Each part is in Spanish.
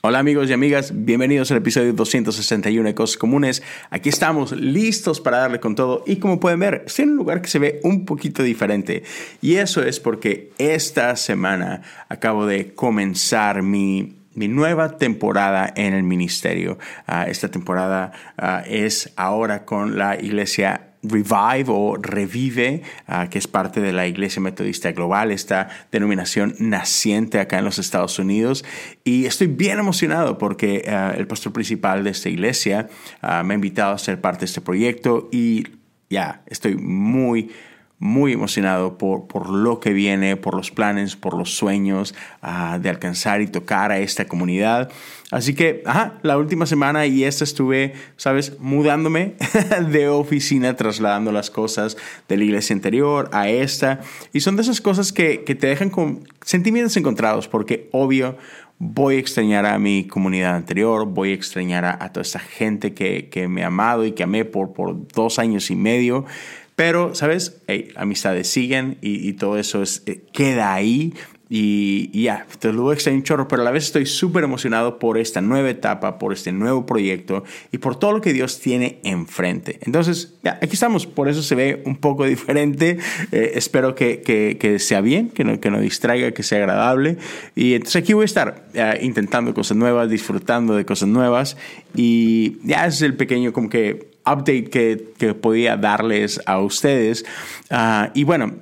Hola amigos y amigas, bienvenidos al episodio 261 de Cosas Comunes. Aquí estamos listos para darle con todo y como pueden ver, estoy en un lugar que se ve un poquito diferente y eso es porque esta semana acabo de comenzar mi mi nueva temporada en el ministerio. Ah, esta temporada ah, es ahora con la iglesia Revive o Revive, ah, que es parte de la Iglesia Metodista Global, esta denominación naciente acá en los Estados Unidos. Y estoy bien emocionado porque ah, el pastor principal de esta iglesia ah, me ha invitado a ser parte de este proyecto y ya, estoy muy muy emocionado por, por, lo que viene, por los planes, por los sueños ah, de alcanzar y tocar a esta comunidad. Así que, la última semana y esta estuve, sabes, mudándome de oficina, trasladando las cosas de la iglesia anterior a esta. Y son de esas cosas que, que te dejan con sentimientos encontrados, porque obvio, voy a extrañar a mi comunidad anterior, voy a extrañar a, toda esta gente que, que, me ha amado y que amé por, por dos años y medio. Pero, ¿sabes? amistades siguen y, todo eso es, eh, queda ahí. Y, ya, te lo voy a un chorro, pero a la vez estoy súper emocionado por esta nueva etapa, por este nuevo proyecto y por todo lo que Dios tiene enfrente. Entonces, ya, aquí estamos, por eso se ve un poco diferente. Eh, espero que, que, sea bien, que no, que no distraiga, que sea agradable. Y entonces aquí voy a estar eh, intentando cosas nuevas, disfrutando de cosas nuevas. Y ya es el pequeño como que update que, que podía darles a ustedes. Ah, y bueno,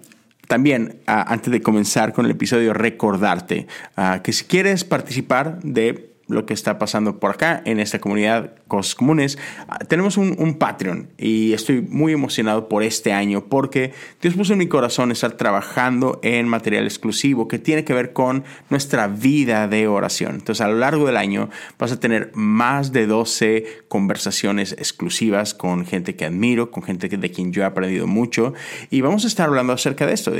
también, ah, antes de comenzar con el episodio, recordarte ah, que si quieres participar de lo que está pasando por acá en esta comunidad Cosas Comunes. Ah, tenemos un, Patreon y estoy muy emocionado por este año porque Dios puso en mi corazón estar trabajando en material exclusivo que tiene que ver con nuestra vida de oración. Entonces a lo largo del año vas a tener más de 12 conversaciones exclusivas con gente que admiro, con gente de quien yo he aprendido mucho y vamos a estar hablando acerca de esto,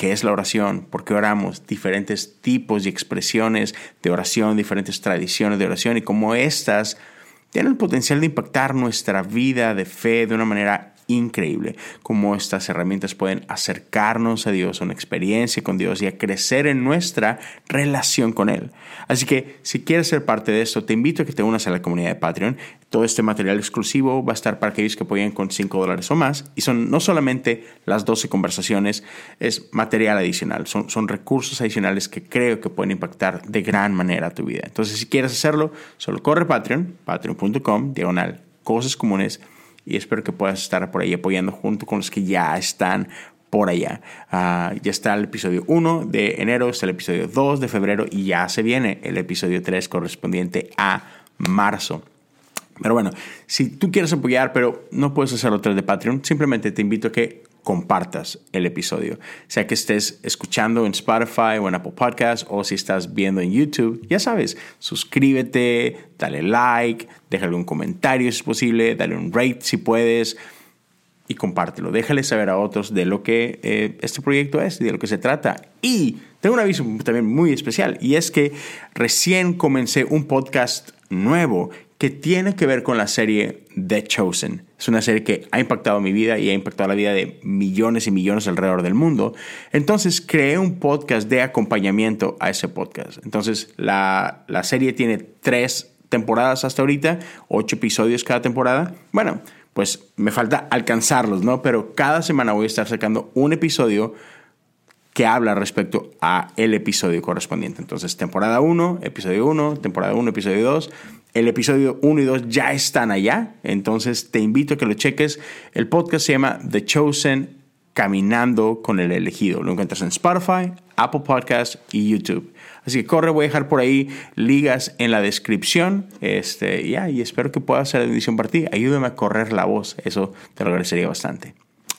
qué es la oración, por qué oramos, diferentes tipos y expresiones de oración, diferentes tradiciones de oración y cómo estas tienen el potencial de impactar nuestra vida de fe de una manera increíble cómo estas herramientas pueden acercarnos a Dios, a una experiencia con Dios y a crecer en nuestra relación con Él. Así que si quieres ser parte de esto, te invito a que te unas a la comunidad de Patreon. Todo este material exclusivo va a estar para aquellos que apoyen con 5 dólares o más. Y son no solamente las 12 conversaciones, es material adicional. Son, son recursos adicionales que creo que pueden impactar de gran manera tu vida. Entonces, si quieres hacerlo, solo corre Patreon, patreon.com, diagonal, cosas comunes y espero que puedas estar por ahí apoyando junto con los que ya están por allá. Ah, ya está el episodio 1 de enero, está el episodio 2 de febrero y ya se viene el episodio 3 correspondiente a marzo. Pero bueno, si tú quieres apoyar, pero no puedes hacerlo a de Patreon, simplemente te invito a que compartas el episodio. Sea que estés escuchando en Spotify o en Apple Podcasts o si estás viendo en YouTube, ya sabes, suscríbete, dale like, déjale un comentario si es posible, dale un rate si puedes y compártelo. Déjale saber a otros de lo que eh, este proyecto es y de lo que se trata. Y tengo un aviso también muy especial y es que recién comencé un podcast nuevo que tiene que ver con la serie The Chosen. Es una serie que ha impactado mi vida y ha impactado la vida de millones y millones alrededor del mundo. Entonces creé un podcast de acompañamiento a ese podcast. Entonces la, la serie tiene tres temporadas hasta ahorita, ocho episodios cada temporada. Bueno, pues me falta alcanzarlos, ¿no? Pero cada semana voy a estar sacando un episodio que habla respecto a el episodio correspondiente. Entonces, temporada 1, episodio 1, temporada 1, episodio 2. El episodio 1 y 2 ya están allá, entonces te invito a que lo cheques. El podcast se llama The Chosen Caminando con el Elegido. Lo encuentras en Spotify, Apple Podcasts y YouTube. Así que corre, voy a dejar por ahí ligas en la descripción. Este, y espero que pueda ser de bendición para ti. Ayúdame a correr la voz, eso te lo agradecería bastante.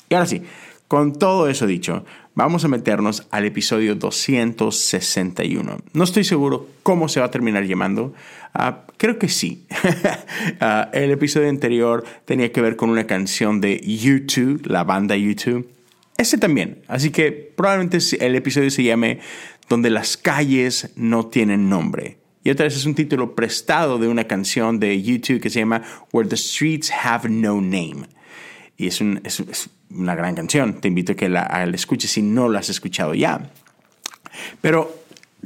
Y ahora sí, con todo eso dicho, vamos a meternos al episodio 261. No estoy seguro cómo se va a terminar llamando. Ah, creo que sí. Ah, el episodio anterior tenía que ver con una canción de YouTube, la banda YouTube. Ese también. Así que probablemente el episodio se llame Donde las calles no tienen nombre. Y otra vez es un título prestado de una canción de YouTube que se llama Where the Streets Have No Name. Y es, un, una gran canción. Te invito a que la, la escuches si no la has escuchado ya. Pero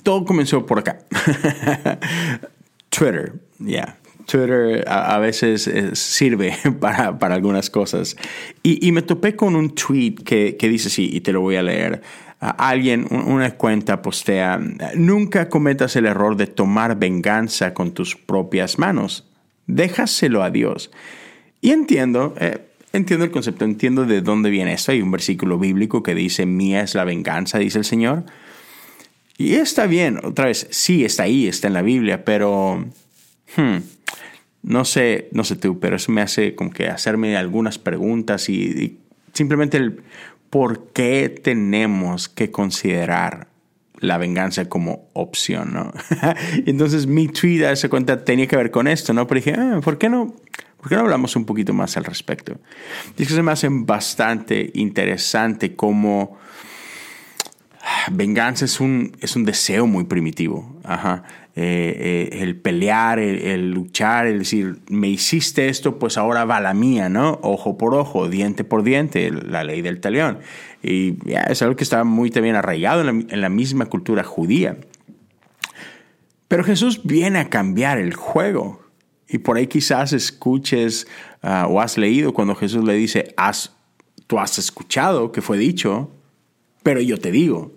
todo comenzó por acá. Twitter, ya. Twitter a, veces eh, sirve para, para, algunas cosas. Y, y, me topé con un tweet que, que dice así, y te lo voy a leer alguien, una cuenta postea, nunca cometas el error de tomar venganza con tus propias manos. Déjaselo a Dios. Y entiendo, eh, entiendo el concepto, entiendo de dónde viene esto. Hay un versículo bíblico que dice, mía es la venganza, dice el Señor. Y está bien, otra vez, sí, está ahí, está en la Biblia, pero... Hmm, no sé, no sé tú, pero eso me hace como que hacerme algunas preguntas y, y simplemente el ¿por qué tenemos que considerar la venganza como opción, ¿no? Entonces mi tweet a esa cuenta tenía que ver con esto, ¿no? Pero dije, ah, ¿por qué no? ¿Por qué no hablamos un poquito más al respecto? Y es que se me hace bastante interesante cómo venganza es un, es un deseo muy primitivo. Ajá. Eh, eh, el pelear, el, luchar, el decir, me hiciste esto, pues ahora va la mía, ¿no? Ojo por ojo, diente por diente, la ley del talión. Y es algo que está muy también arraigado en la, misma cultura judía. Pero Jesús viene a cambiar el juego. Y por ahí quizás escuches ah, o has leído cuando Jesús le dice, has, tú has escuchado que fue dicho, pero yo te digo.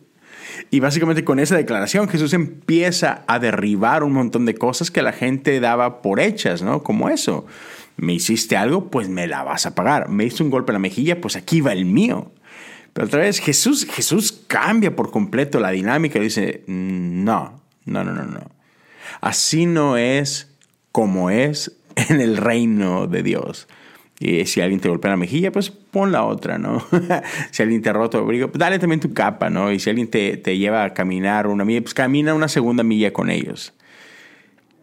Y básicamente con esa declaración Jesús empieza a derribar un montón de cosas que la gente daba por hechas, ¿no? Como eso. Me hiciste algo, pues me la vas a pagar. Me hizo un golpe en la mejilla, pues aquí va el mío. Pero otra vez Jesús, Jesús cambia por completo la dinámica y dice, no, no, no, no, no. Así no es como es en el reino de Dios. Y si alguien te golpea la mejilla, pues pon la otra, ¿no? si alguien te ha roto el abrigo, pues dale también tu capa, ¿no? Y si alguien te, te, lleva a caminar una milla, pues camina una segunda milla con ellos.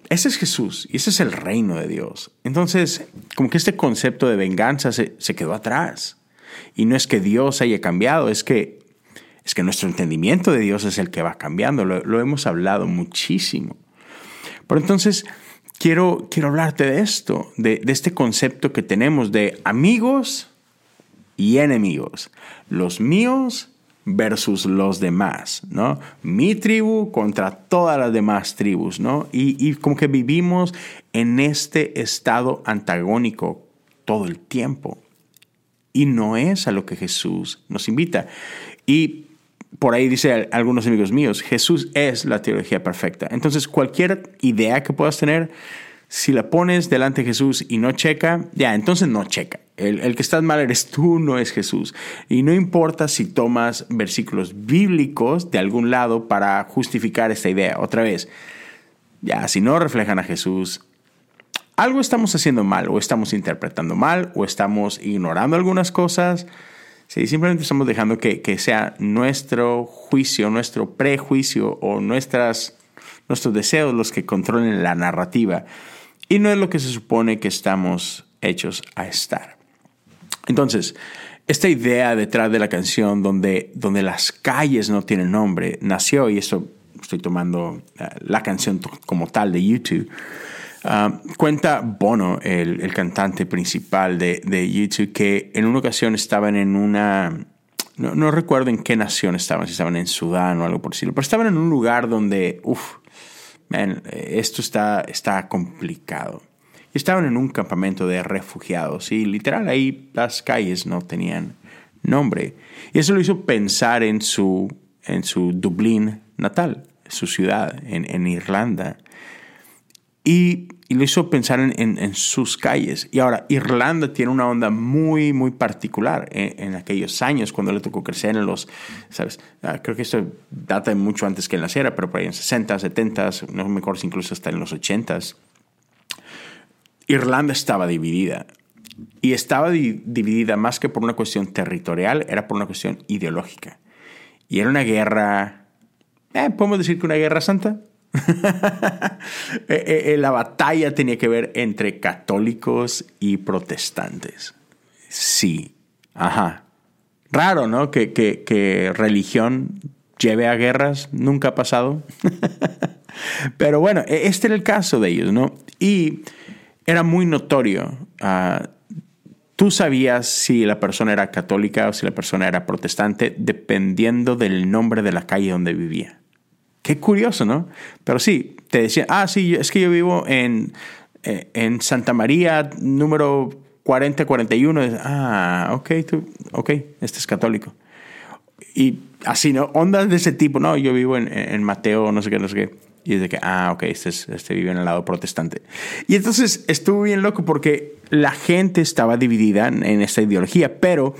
Ese es Jesús y ese es el reino de Dios. Entonces, como que este concepto de venganza se, se quedó atrás. Y no es que Dios haya cambiado, es que, es que nuestro entendimiento de Dios es el que va cambiando. Lo, lo hemos hablado muchísimo. Pero entonces, quiero, quiero hablarte de esto, de, este concepto que tenemos de amigos y enemigos. Los míos versus los demás, ¿no? Mi tribu contra todas las demás tribus, ¿no? Y, y, como que vivimos en este estado antagónico todo el tiempo. Y no es a lo que Jesús nos invita. Y por ahí dice algunos amigos míos, Jesús es la teología perfecta. Entonces, cualquier idea que puedas tener, si la pones delante de Jesús y no checa, ya, entonces no checa. El, el, que estás mal eres tú, no es Jesús. Y no importa si tomas versículos bíblicos de algún lado para justificar esta idea. Otra vez, ya, si no reflejan a Jesús, algo estamos haciendo mal, o estamos interpretando mal, o estamos ignorando algunas cosas Sí, simplemente estamos dejando que, sea nuestro juicio, nuestro prejuicio o nuestras, nuestros deseos los que controlen la narrativa. Y no es lo que se supone que estamos hechos a estar. Entonces, esta idea detrás de la canción donde, donde las calles no tienen nombre nació, y esto estoy tomando eh, la canción como tal de YouTube, Ah, cuenta Bono, el, cantante principal de, YouTube, que en una ocasión estaban en una... No, recuerdo en qué nación estaban, si estaban en Sudán o algo por decirlo, pero estaban en un lugar donde, uff, esto está, está complicado. Estaban en un campamento de refugiados y literal ahí las calles no tenían nombre. Y eso lo hizo pensar en su, en su Dublín natal, su ciudad, en, en Irlanda. Y y lo hizo pensar en, sus calles. Y ahora, Irlanda tiene una onda muy, muy particular en, aquellos años cuando le tocó crecer en los, ¿sabes? Ah, creo que esto data mucho antes que él naciera, pero por ahí en 60, 70, no me acuerdo incluso hasta en los 80. Irlanda estaba dividida. Y estaba dividida más que por una cuestión territorial, era por una cuestión ideológica. Y era una guerra, eh, podemos decir que una guerra santa, la batalla tenía que ver entre católicos y protestantes. Sí, ajá. Raro, ¿no? Que, que religión lleve a guerras, nunca ha pasado. Pero bueno, e, este era el caso de ellos, ¿no? Y era muy notorio. Ah, tú sabías si la persona era católica o si la persona era protestante dependiendo del nombre de la calle donde vivía. Qué curioso, ¿no? Pero sí, te decían, ah, sí, es que yo vivo en, eh, en Santa María, número 4041. Ah, ok, tú, ok, este es católico. Y así, ¿no? Ondas de ese tipo, no, yo vivo en, en Mateo, no sé qué, no sé qué. Y es de que, ah, ok, este, este vive en el lado protestante. Y entonces estuvo bien loco porque la gente estaba dividida en, en esta ideología, pero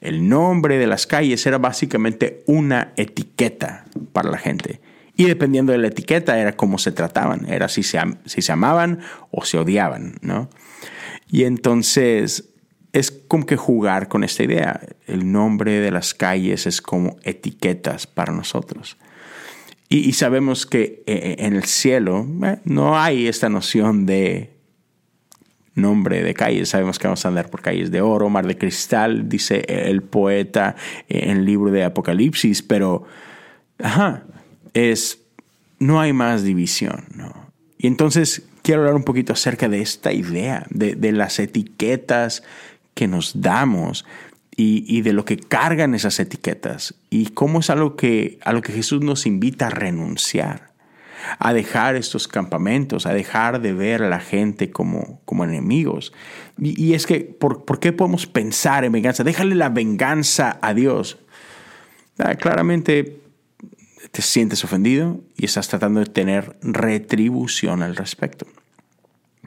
el nombre de las calles era básicamente una etiqueta para la gente. Y dependiendo de la etiqueta era cómo se trataban, era si se, si se amaban o se odiaban, ¿no? Y entonces es como que jugar con esta idea. El nombre de las calles es como etiquetas para nosotros. Y, sabemos que eh, eh, en el cielo eh, no hay esta noción de nombre de calles. Sabemos que vamos a andar por calles de oro, mar de cristal, dice el poeta en el libro de Apocalipsis, pero, ajá, es, no hay más división, ¿no? Y entonces quiero hablar un poquito acerca de esta idea, de, de las etiquetas que nos damos y, y, de lo que cargan esas etiquetas y cómo es algo que, a lo que Jesús nos invita a renunciar a dejar estos campamentos, a dejar de ver a la gente como, como enemigos. Y, es que, ¿por, ¿por, qué podemos pensar en venganza? Déjale la venganza a Dios. Ah, claramente te sientes ofendido y estás tratando de tener retribución al respecto.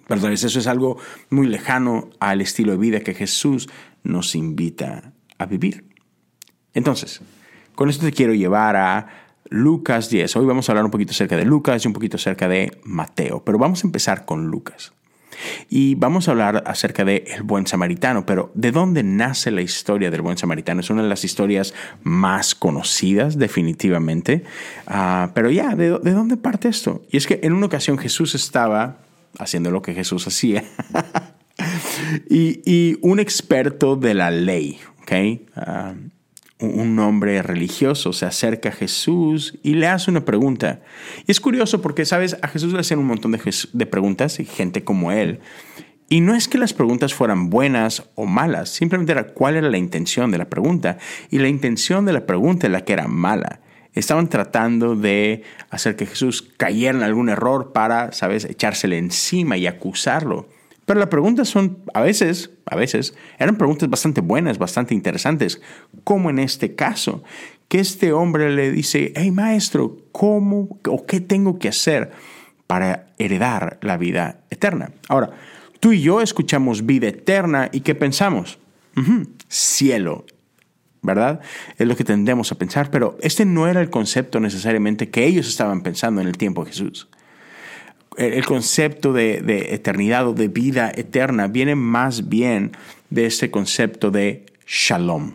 Pero eso es algo muy lejano al estilo de vida que Jesús nos invita a vivir. Entonces, con esto te quiero llevar a Lucas 10. Hoy vamos a hablar un poquito acerca de Lucas y un poquito acerca de Mateo, pero vamos a empezar con Lucas. Y vamos a hablar acerca de el buen samaritano, pero ¿de dónde nace la historia del buen samaritano? Es una de las historias más conocidas, definitivamente. Ah, pero ya, ¿de, ¿de dónde parte esto? Y es que en una ocasión Jesús estaba haciendo lo que Jesús hacía. y, y, un experto de la ley, ¿ok? Ah, un hombre religioso se acerca a Jesús y le hace una pregunta. Y es curioso porque, ¿sabes? A Jesús le hacen un montón de, preguntas y gente como él. Y no es que las preguntas fueran buenas o malas, simplemente era cuál era la intención de la pregunta. Y la intención de la pregunta es la que era mala. Estaban tratando de hacer que Jesús cayera en algún error para, ¿sabes?, echársele encima y acusarlo. Pero las preguntas son, a veces, a veces, eran preguntas bastante buenas, bastante interesantes, como en este caso, que este hombre le dice, hey maestro, ¿cómo o qué tengo que hacer para heredar la vida eterna? Ahora, tú y yo escuchamos vida eterna y ¿qué pensamos? cielo, ¿verdad? Es lo que tendemos a pensar, pero este no era el concepto necesariamente que ellos estaban pensando en el tiempo de Jesús el concepto de, eternidad o de vida eterna viene más bien de ese concepto de shalom.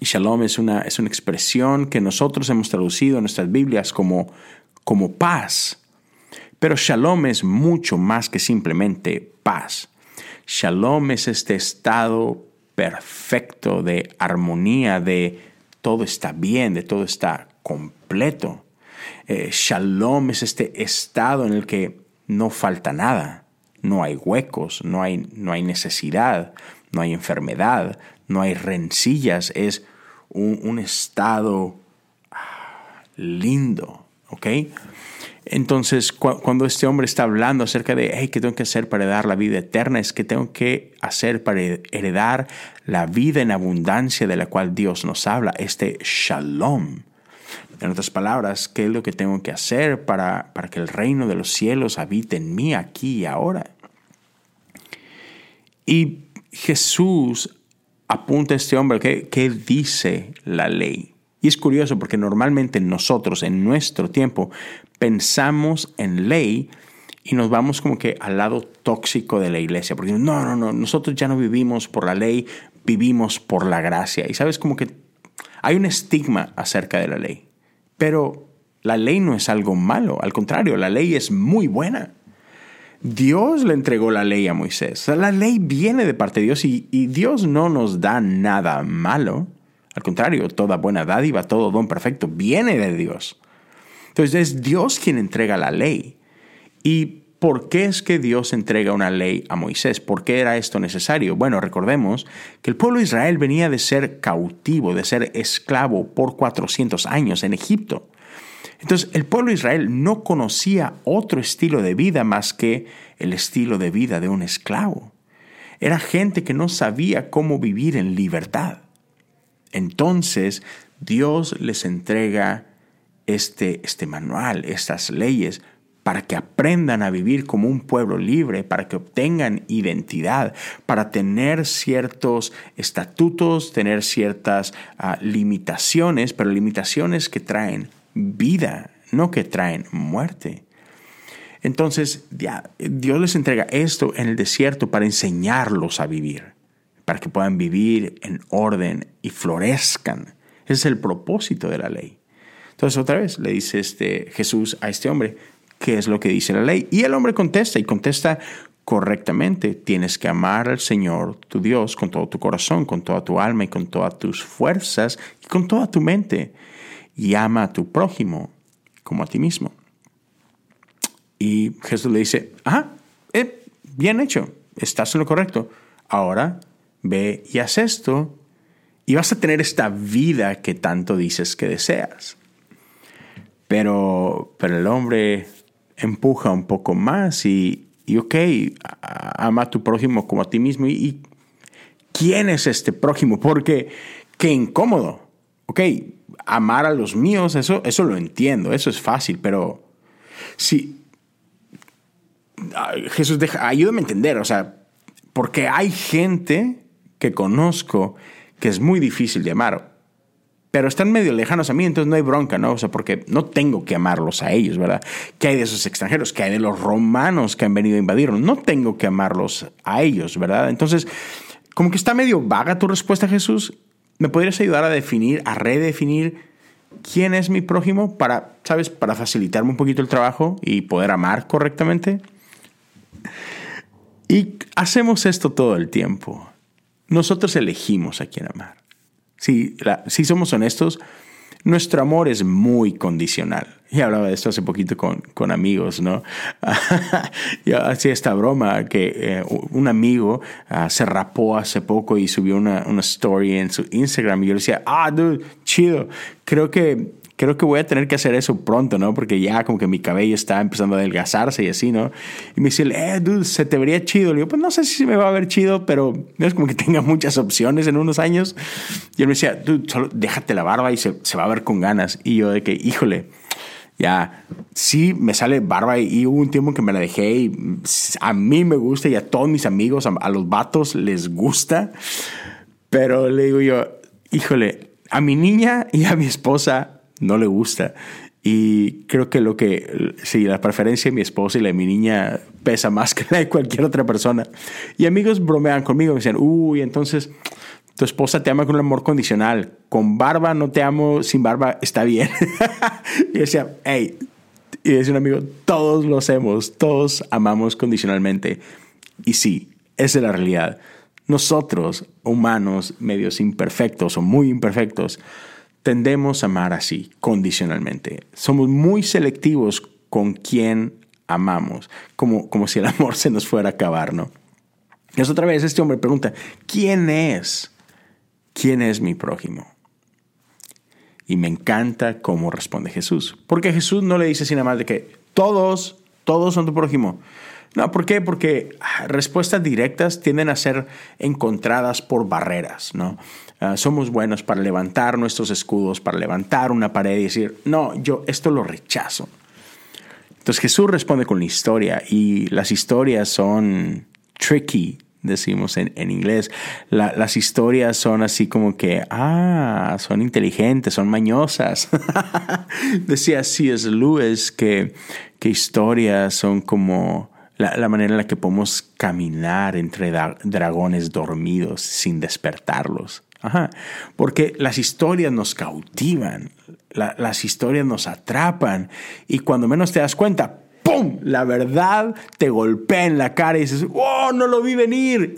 Y shalom es una, es una expresión que nosotros hemos traducido en nuestras Biblias como, como paz. Pero shalom es mucho más que simplemente paz. Shalom es este estado perfecto de armonía, de todo está bien, de todo está completo. Eh, shalom es este estado en el que no falta nada, no hay huecos, no hay, no hay necesidad, no hay enfermedad, no hay rencillas, es un, estado ah, lindo, ¿ok? Entonces, cuando este hombre está hablando acerca de, ¿qué tengo que hacer para heredar la vida eterna? Es que tengo que hacer para heredar la vida en abundancia de la cual Dios nos habla, este shalom. En otras palabras, ¿qué es lo que tengo que hacer para, para que el reino de los cielos habite en mí aquí y ahora? Y Jesús apunta a este hombre que, que dice la ley. Y es curioso porque normalmente nosotros en nuestro tiempo pensamos en ley y nos vamos como que al lado tóxico de la iglesia, porque no, no, no, nosotros ya no vivimos por la ley, vivimos por la gracia. Y sabes como que hay un estigma acerca de la ley. Pero la ley no es algo malo, al contrario, la ley es muy buena. Dios le entregó la ley a Moisés. la ley viene de parte de Dios y, Dios no nos da nada malo. Al contrario, toda buena dádiva, todo don perfecto viene de Dios. Entonces es Dios quien entrega la ley. ¿Y por qué es que Dios entrega una ley a Moisés? ¿Por qué era esto necesario? Bueno, recordemos que el pueblo de Israel venía de ser cautivo, de ser esclavo por 400 años en Egipto. Entonces el pueblo de Israel no conocía otro estilo de vida más que el estilo de vida de un esclavo. Era gente que no sabía cómo vivir en libertad. Entonces Dios les entrega este, este manual, estas leyes, para que aprendan a vivir como un pueblo libre, para que obtengan identidad, para tener ciertos estatutos, tener ciertas ah, limitaciones, pero limitaciones que traen vida, no que traen muerte. Entonces, Dios les entrega esto en el desierto para enseñarlos a vivir, para que puedan vivir en orden y florezcan. Ese es el propósito de la ley. Entonces, otra vez le dice este Jesús a este hombre, ¿qué es lo que dice la ley? Y el hombre contesta y contesta correctamente. Tienes que amar al Señor, tu Dios, con todo tu corazón, con toda tu alma y con todas tus fuerzas y con toda tu mente. Y ama a tu prójimo como a ti mismo. Y Jesús le dice, ah, eh, bien hecho, estás en lo correcto. Ahora ve y haz esto y vas a tener esta vida que tanto dices que deseas. Pero, pero el hombre empuja un poco más y, y ok, ama a tu prójimo como a ti mismo. Y, quién es este prójimo? Porque qué incómodo. Ok, amar a los míos, eso, eso lo entiendo, eso es fácil, pero si, Jesús, deja, ayúdame a entender, o sea, porque hay gente que conozco que es muy difícil de amar, pero están medio lejanos a mí, entonces no hay bronca, ¿no? O sea, porque no tengo que amarlos a ellos, ¿verdad? ¿Qué hay de esos extranjeros? ¿Qué hay de los romanos que han venido a invadirnos? No tengo que amarlos a ellos, ¿verdad? Entonces, como que está medio vaga tu respuesta, Jesús. ¿Me podrías ayudar a definir, a redefinir quién es mi prójimo para, ¿sabes? Para facilitarme un poquito el trabajo y poder amar correctamente. Y hacemos esto todo el tiempo. Nosotros elegimos a quién amar. Si, si somos honestos, nuestro amor es muy condicional. Y hablaba de esto hace poquito con, con amigos, ¿no? Yo hacía esta broma que eh, un amigo ah, se rapó hace poco y subió una, una, story en su Instagram y yo le decía, ah, dude, chido. Creo que creo que voy a tener que hacer eso pronto, ¿no? Porque ya como que mi cabello está empezando a adelgazarse y así, ¿no? Y me dice, eh, dude, se te vería chido. Le digo, pues no sé si me va a ver chido, pero no es como que tenga muchas opciones en unos años. Y él me decía, dude, solo déjate la barba y se, se va a ver con ganas. Y yo de que, híjole, ya, sí me sale barba y, hubo un tiempo que me la dejé y a mí me gusta y a todos mis amigos, a, a los vatos les gusta. Pero le digo yo, híjole, a mi niña y a mi esposa no le gusta. Y creo que lo que, sí, la preferencia de mi esposa y la de mi niña pesa más que la de cualquier otra persona. Y amigos bromean conmigo, me dicen, uy, entonces tu esposa te ama con un amor condicional. Con barba no te amo, sin barba está bien. y decía, hey, y decía un amigo, todos lo hacemos, todos amamos condicionalmente. Y sí, esa es la realidad. Nosotros, humanos, medios imperfectos o muy imperfectos, tendemos a amar así, condicionalmente. Somos muy selectivos con quién amamos, como, como si el amor se nos fuera a acabar, ¿no? Es otra vez, este hombre pregunta, ¿quién es? ¿Quién es mi prójimo? Y me encanta cómo responde Jesús. Porque Jesús no le dice nada más de que todos, todos son tu prójimo. No, ¿por qué? Porque ah, respuestas directas tienden a ser encontradas por barreras, ¿no? Ah, somos buenos para levantar nuestros escudos, para levantar una pared y decir, no, yo esto lo rechazo. Entonces Jesús responde con la historia y las historias son tricky, decimos en, inglés. las historias son así como que, ah, son inteligentes, son mañosas. Decía C.S. Lewis que, que historias son como la, manera en la que podemos caminar entre dragones dormidos sin despertarlos. Ajá. Porque las historias nos cautivan, las historias nos atrapan y cuando menos te das cuenta, ¡pum! La verdad te golpea en la cara y dices, ¡oh, no lo vi venir!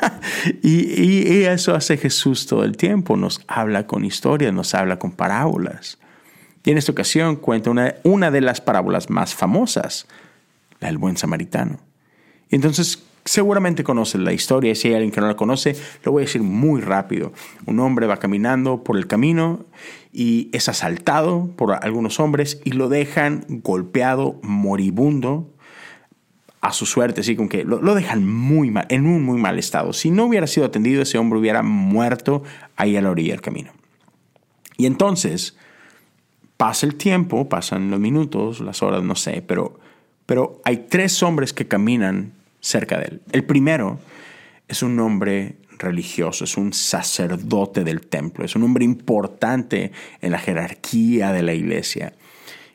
y, eso hace Jesús todo el tiempo, nos habla con historias, nos habla con parábolas. Y en esta ocasión cuenta una de las parábolas más famosas, la buen samaritano. Y entonces seguramente conoces la historia, si hay alguien que no la conoce, lo voy a decir muy rápido. Un hombre va caminando por el camino y es asaltado por algunos hombres y lo dejan golpeado, moribundo, a su suerte, así como que lo, lo, dejan muy mal, en un muy mal estado. Si no hubiera sido atendido, ese hombre hubiera muerto ahí a la orilla del camino. Y entonces pasa el tiempo, pasan los minutos, las horas, no sé, pero, pero hay tres hombres que caminan cerca de él. El primero es un hombre religioso, es un sacerdote del templo, es un hombre importante en la jerarquía de la iglesia.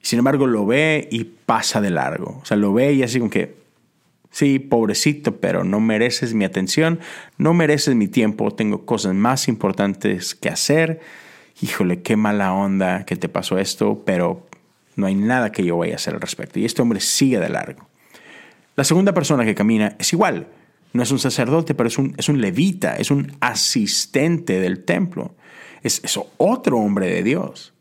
Sin embargo, lo ve y pasa de largo. O sea, lo ve y así como que, sí, pobrecito, pero no mereces mi atención, no mereces mi tiempo, tengo cosas más importantes que hacer. Híjole, qué mala onda que te pasó esto, pero no hay nada que yo vaya a hacer al respecto. Y este hombre sigue de largo. La segunda persona que camina es igual. No es un sacerdote, pero es un, es un levita, es un asistente del templo. Es, es otro hombre de Dios.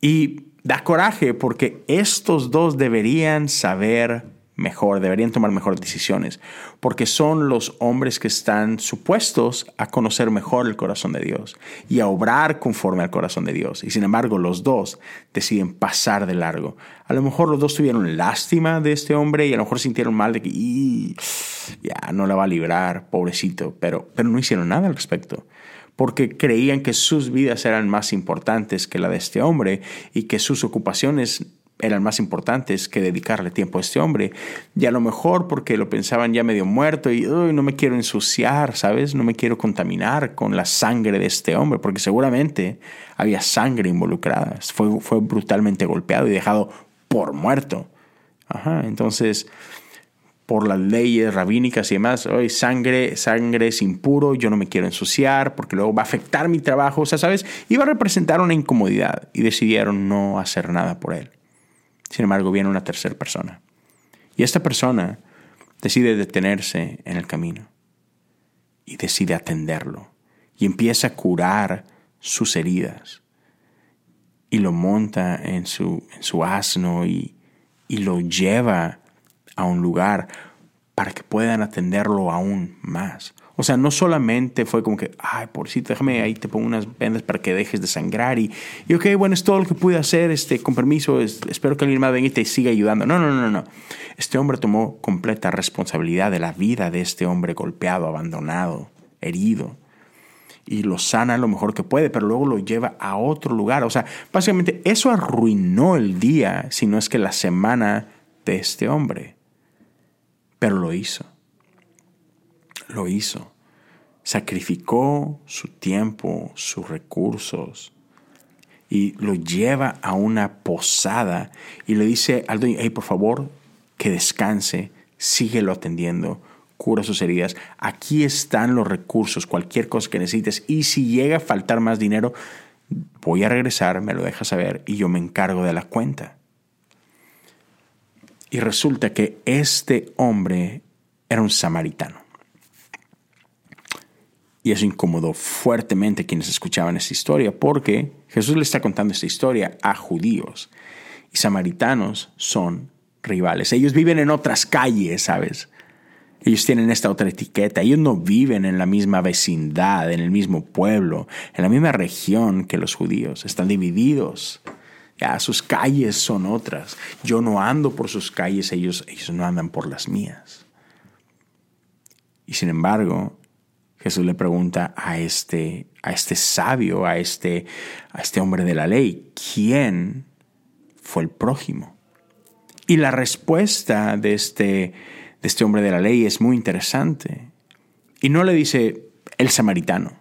Y da coraje porque estos dos deberían saber mejor, deberían tomar mejores decisiones, porque son los hombres que están supuestos a conocer mejor el corazón de Dios y a obrar conforme al corazón de Dios. Y sin embargo, los dos deciden pasar de largo. A lo mejor los dos tuvieron lástima de este hombre y a lo mejor sintieron mal de que ya no la va a librar, pobrecito, pero, pero no hicieron nada al respecto porque creían que sus vidas eran más importantes que la de este hombre y que sus ocupaciones eran más importantes que dedicarle tiempo a este hombre. Y a lo mejor porque lo pensaban ya medio muerto y no me quiero ensuciar, ¿sabes? No me quiero contaminar con la sangre de este hombre, porque seguramente había sangre involucrada. Fue, brutalmente golpeado y dejado por muerto. Ajá, entonces, por las leyes rabínicas y demás, hoy sangre, sangre es impuro, yo no me quiero ensuciar porque luego va a afectar mi trabajo, o sea, ¿sabes? Iba a representar una incomodidad y decidieron no hacer nada por él. Sin embargo, viene una tercera persona. Y esta persona decide detenerse en el camino y decide atenderlo y empieza a curar sus heridas y lo monta en su, en su asno y, y lo lleva a un lugar para que puedan atenderlo aún más. O sea, no solamente fue como que, ay, pobrecito, déjame ahí te pongo unas vendas para que dejes de sangrar y, y ok, bueno, es todo lo que pude hacer, este, con permiso, espero que alguien más venga y te siga ayudando. No, no, no, no. Este hombre tomó completa responsabilidad de la vida de este hombre golpeado, abandonado, herido y lo sana lo mejor que puede, pero luego lo lleva a otro lugar. O sea, básicamente eso arruinó el día, si no es que la semana de este hombre. Pero lo hizo lo hizo. Sacrificó su tiempo, sus recursos y lo lleva a una posada y le dice al dueño, hey, por favor, que descanse, síguelo atendiendo, cura sus heridas. Aquí están los recursos, cualquier cosa que necesites. Y si llega a faltar más dinero, voy a regresar, me lo dejas saber y yo me encargo de la cuenta. Y resulta que este hombre era un samaritano. Y eso incomodó fuertemente a quienes escuchaban esta historia, porque Jesús le está contando esta historia a judíos y samaritanos son rivales. Ellos viven en otras calles, ¿sabes? Ellos tienen esta otra etiqueta. Ellos no viven en la misma vecindad, en el mismo pueblo, en la misma región que los judíos. Están divididos. Ya, sus calles son otras. Yo no ando por sus calles, ellos, ellos no andan por las mías. Y sin embargo, Jesús le pregunta a este, a este sabio, a este, a este hombre de la ley, ¿quién fue el prójimo? Y la respuesta de este, de este hombre de la ley es muy interesante. Y no le dice el samaritano.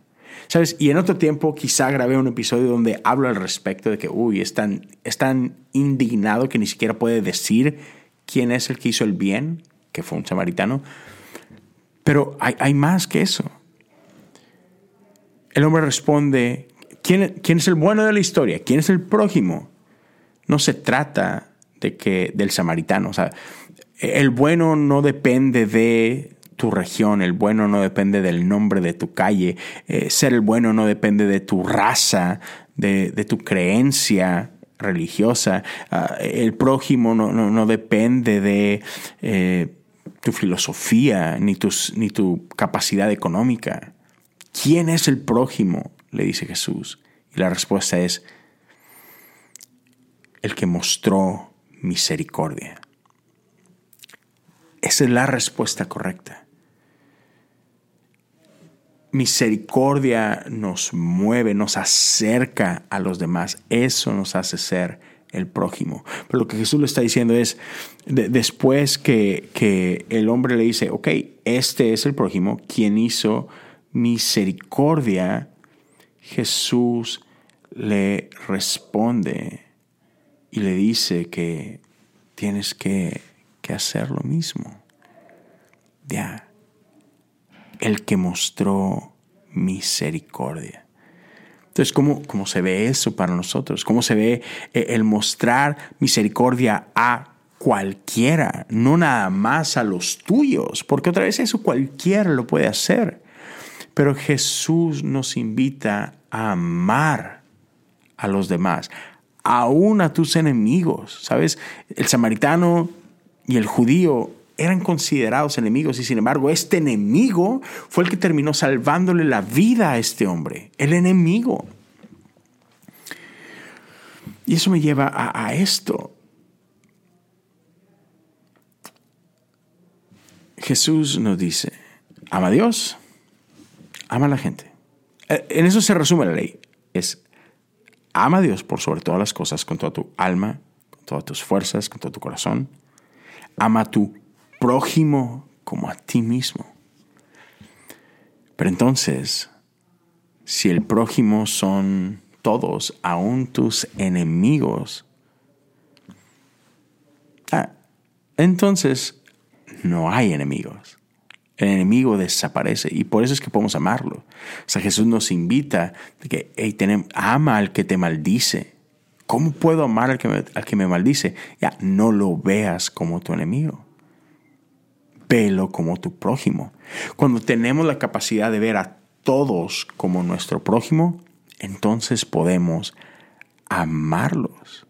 ¿Sabes? Y en otro tiempo quizá grabé un episodio donde hablo al respecto de que, uy, es tan, es tan indignado que ni siquiera puede decir quién es el que hizo el bien, que fue un samaritano. Pero hay, hay más que eso. El hombre responde, ¿quién, ¿quién, es el bueno de la historia? ¿Quién es el prójimo? No se trata de que, del samaritano. O sea, el bueno no depende de tu región, el bueno no depende del nombre de tu calle, eh, ser el bueno no depende de tu raza, de, tu creencia religiosa, ah, el prójimo no, depende de... Eh, tu filosofía, ni, ni tu capacidad económica. ¿Quién es el prójimo? le dice Jesús. Y la respuesta es, el que mostró misericordia. Esa es la respuesta correcta. Misericordia nos mueve, nos acerca a los demás. Eso nos hace ser el prójimo. Pero lo que Jesús le está diciendo es, después que, que el hombre le dice, ok, este es el prójimo, quien hizo misericordia, Jesús le responde y le dice que tienes que, que hacer lo mismo. Ya, el que mostró misericordia. Entonces, ¿cómo, ¿cómo, se ve eso para nosotros? ¿Cómo se ve eh, el mostrar misericordia a cualquiera, no nada más a los tuyos? Porque otra vez eso cualquiera lo puede hacer. Pero Jesús nos invita a amar a los demás, aún a tus enemigos. ¿Sabes? El samaritano y el judío eran considerados enemigos y sin embargo este enemigo fue el que terminó salvándole la vida a este hombre, el enemigo. Y eso me lleva a, esto. Jesús nos dice, ama a Dios, ama a la gente. Eh, en eso se resume la ley. Es ama a Dios por sobre todas las cosas, con toda tu alma, con todas tus fuerzas, con todo tu corazón. Ama a tu prójimo como a ti mismo. Pero entonces, si el prójimo son todos, aún tus enemigos, ah, entonces no hay enemigos. El enemigo desaparece y por eso es que podemos amarlo. O sea, Jesús nos invita de que ama al que te maldice. ¿Cómo puedo amar al que, me, al que me maldice? Ya, no lo veas como tu enemigo velo como tu prójimo. Cuando tenemos la capacidad de ver a todos como nuestro prójimo, entonces podemos amarlos.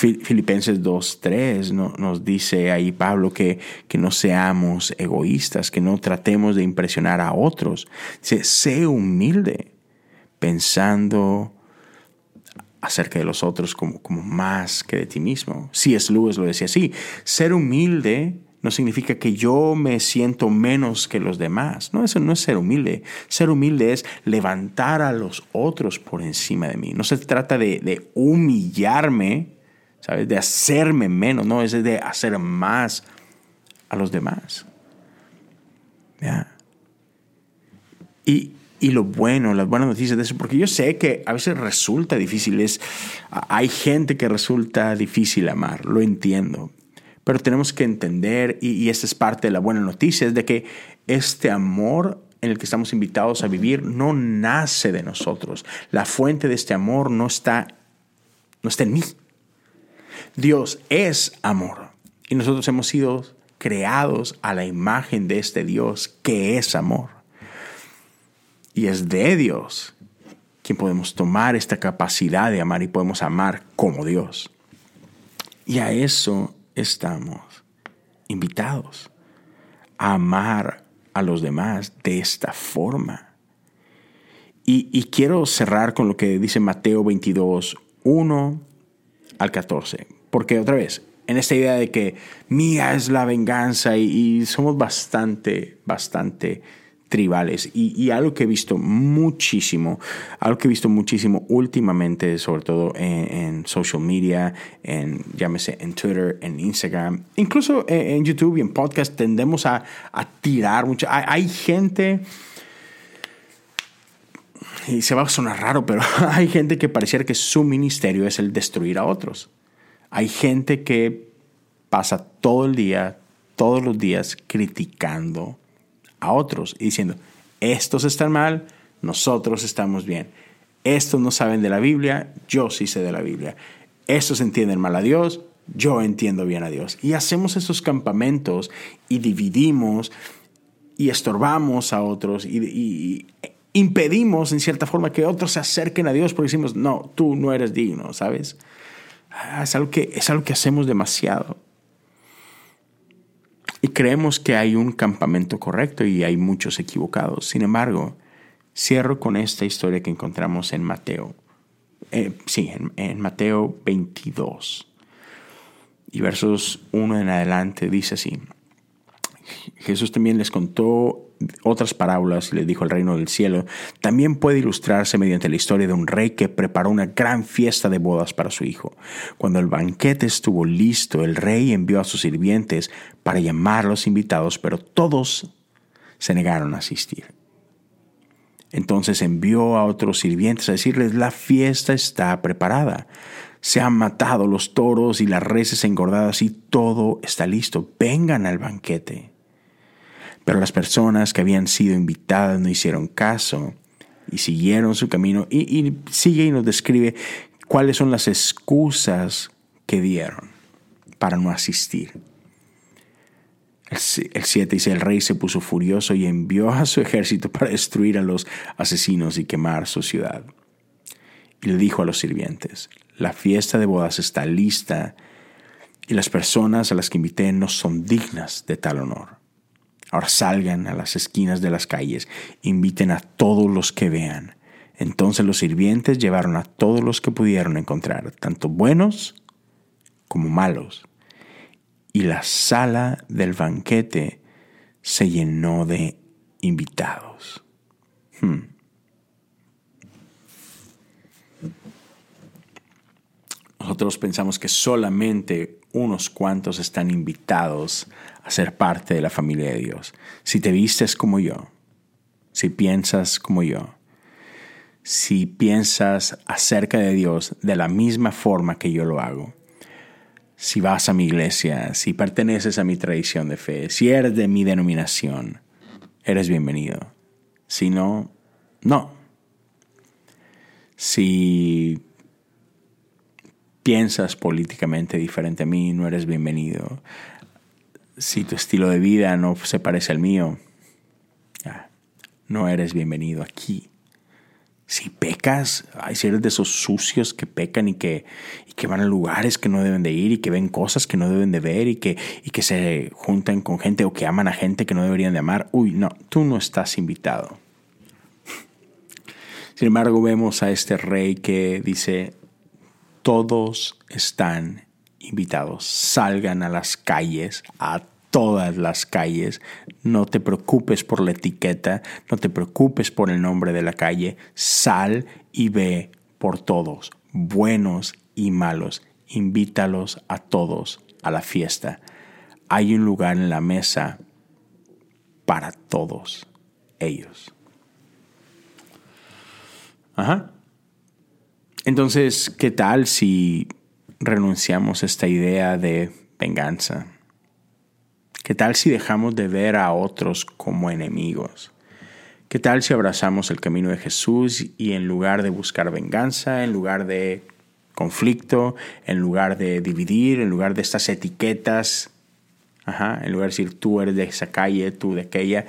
Filipenses 2.3 nos dice ahí Pablo que, que no seamos egoístas, que no tratemos de impresionar a otros. Dice, sé humilde, pensando acerca de los otros como, como más que de ti mismo. Si es Lewis lo decía así, ser humilde no significa que yo me siento menos que los demás. No, eso no es ser humilde. Ser humilde es levantar a los otros por encima de mí. No se trata de, humillarme, ¿sabes? De hacerme menos, no, es de hacer más a los demás. Y, y lo bueno, las buenas noticias de eso, porque yo sé que a veces resulta difícil, es, hay gente que resulta difícil amar, lo entiendo, pero tenemos que entender, y, y esta es parte de la buena noticia, es de que este amor en el que estamos invitados a vivir no nace de nosotros. La fuente de este amor no está, no está en mí. Dios es amor. Y nosotros hemos sido creados a la imagen de este Dios que es amor. Y es de Dios quien podemos tomar esta capacidad de amar y podemos amar como Dios. Y a eso estamos invitados a amar a los demás de esta forma. Y, quiero cerrar con lo que dice Mateo 22, 1 al 14. Porque otra vez, en esta idea de que mía es la venganza y somos bastante, bastante tribales. Y, algo que he visto muchísimo, algo que he visto muchísimo últimamente, sobre todo en, social media, en, llámese, en Twitter, en Instagram, incluso en, YouTube y en podcast, tendemos a, tirar mucho. Hay, gente, y se va a sonar raro, pero hay gente que pareciera que su ministerio es el destruir a otros. Hay gente que pasa todo el día, todos los días criticando a otros y diciendo, estos están mal, nosotros estamos bien. Estos no saben de la Biblia, yo sí sé de la Biblia. Estos entienden mal a Dios, yo entiendo bien a Dios. Y hacemos esos campamentos y dividimos y estorbamos a otros y, impedimos en cierta forma que otros se acerquen a Dios porque decimos, no, tú no eres digno, ¿sabes? Ah, es algo que, es algo que hacemos demasiado. Y creemos que hay un campamento correcto y hay muchos equivocados. Sin embargo, cierro con esta historia que encontramos en Mateo. Eh, sí, en, en Mateo 22. Y versos 1 en adelante dice así. Jesús también les contó otras parábolas y les dijo el reino del cielo, también puede ilustrarse mediante la historia de un rey que preparó una gran fiesta de bodas para su hijo. Cuando el banquete estuvo listo, el rey envió a sus sirvientes para llamar a los invitados, pero todos se negaron a asistir. Entonces envió a otros sirvientes a decirles, la fiesta está preparada. Se han matado los toros y las reses engordadas y todo está listo. Vengan al banquete. Pero las personas que habían sido invitadas no hicieron caso y siguieron su camino. Y, sigue y nos describe cuáles son las excusas que dieron para no asistir. El 7 dice, el rey se puso furioso y envió a su ejército para destruir a los asesinos y quemar su ciudad. Y le dijo a los sirvientes, la fiesta de bodas está lista y las personas a las que invité no son dignas de tal honor. Ahora salgan a las esquinas de las calles, inviten a todos los que vean. Entonces los sirvientes llevaron a todos los que pudieron encontrar, tanto buenos como malos. Y la sala del banquete se llenó de invitados. Hmm. Nosotros pensamos que solamente unos cuantos están invitados a ser parte de la familia de Dios. Si te vistes como yo, si piensas como yo, si piensas acerca de Dios de la misma forma que yo lo hago, si vas a mi iglesia, si perteneces a mi tradición de fe, si eres de mi denominación, eres bienvenido. Si no, no. Si piensas políticamente diferente a mí, no eres bienvenido. Si tu estilo de vida no se parece al mío, no eres bienvenido aquí. Si pecas, hay si eres de esos sucios que pecan y que, y que van a lugares que no deben de ir y que ven cosas que no deben de ver y que, y que se juntan con gente o que aman a gente que no deberían de amar, uy, no, tú no estás invitado. Sin embargo, vemos a este rey que dice, todos están invitados. Salgan a las calles, a todas las calles. No te preocupes por la etiqueta, no te preocupes por el nombre de la calle. Sal y ve por todos, buenos y malos. Invítalos a todos a la fiesta. Hay un lugar en la mesa para todos ellos. Ajá. Entonces, ¿qué tal si renunciamos a esta idea de venganza? ¿Qué tal si dejamos de ver a otros como enemigos? ¿Qué tal si abrazamos el camino de Jesús y en lugar de buscar venganza, en lugar de conflicto, en lugar de dividir, en lugar de estas etiquetas, en lugar de decir tú eres de esa calle, tú de aquella,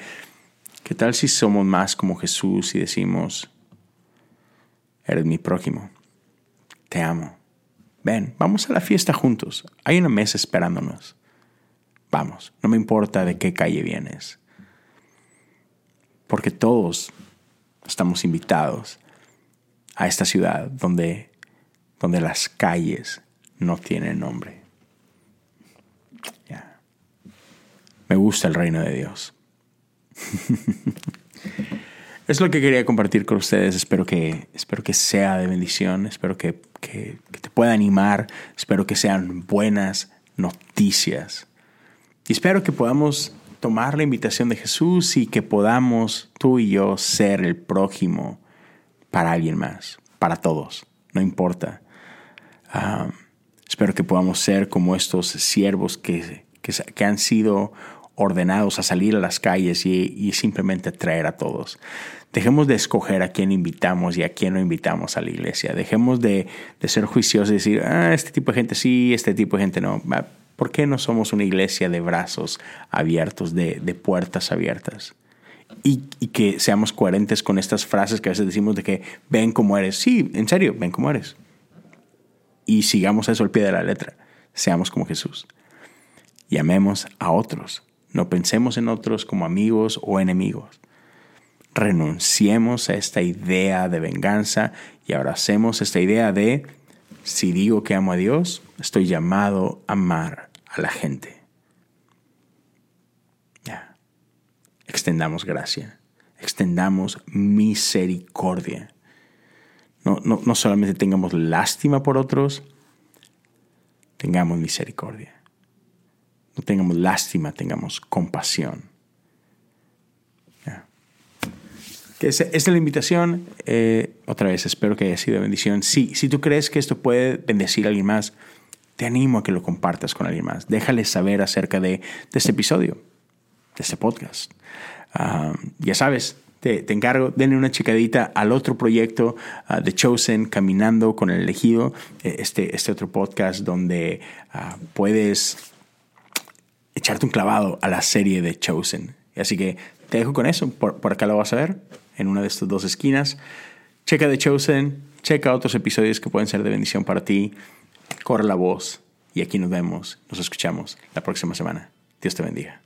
¿qué tal si somos más como Jesús y decimos, eres mi prójimo? te amo. Ven, vamos a la fiesta juntos. Hay una mesa esperándonos. Vamos, no me importa de qué calle vienes. Porque todos estamos invitados a esta ciudad donde, donde las calles no tienen nombre. Me gusta el reino de Dios. es lo que quería compartir con ustedes. Espero que, espero que sea de bendición. Espero que, que, te pueda animar. Espero que sean buenas noticias. Y espero que podamos tomar la invitación de Jesús y que podamos tú y yo ser el prójimo para alguien más, para todos, no importa. Ah, espero que podamos ser como estos siervos que, que han sido ordenados a salir a las calles y, simplemente traer a todos. Dejemos de escoger a quién invitamos y a quién no invitamos a la iglesia. Dejemos de, ser juiciosos y decir, ah, este tipo de gente sí, este tipo de gente no. ¿Por qué no somos una iglesia de brazos abiertos, de, puertas abiertas? Y, que seamos coherentes con estas frases que a veces decimos de que ven como eres. Sí, en serio, ven como eres. Y sigamos eso al pie de la letra. Seamos como Jesús. Y amemos a otros No pensemos en otros como amigos o enemigos. Renunciemos a esta idea de venganza y abracemos esta idea de, si digo que amo a Dios, estoy llamado a amar a la gente. Ya. Extendamos gracia, extendamos misericordia. No, no, no solamente tengamos lástima por otros, tengamos misericordia. No tengamos lástima, tengamos compasión. Que esa, es la invitación. Eh, otra vez, espero que haya sido bendición. Si, si tú crees que esto puede bendecir a alguien más, te animo a que lo compartas con alguien más. Déjales saber acerca de, de este episodio, de este podcast. Ah, ya sabes, te, encargo, denle una checadita al otro proyecto uh, de Chosen, Caminando con el Elegido, eh, este, este otro podcast donde uh, puedes echarte un clavado a la serie de Chosen. Así que te dejo con eso, por, por acá lo vas a ver, en una de estas dos esquinas. Checa The Chosen, checa otros episodios que pueden ser de bendición para ti, corre la voz y aquí nos vemos, nos escuchamos la próxima semana. Dios te bendiga.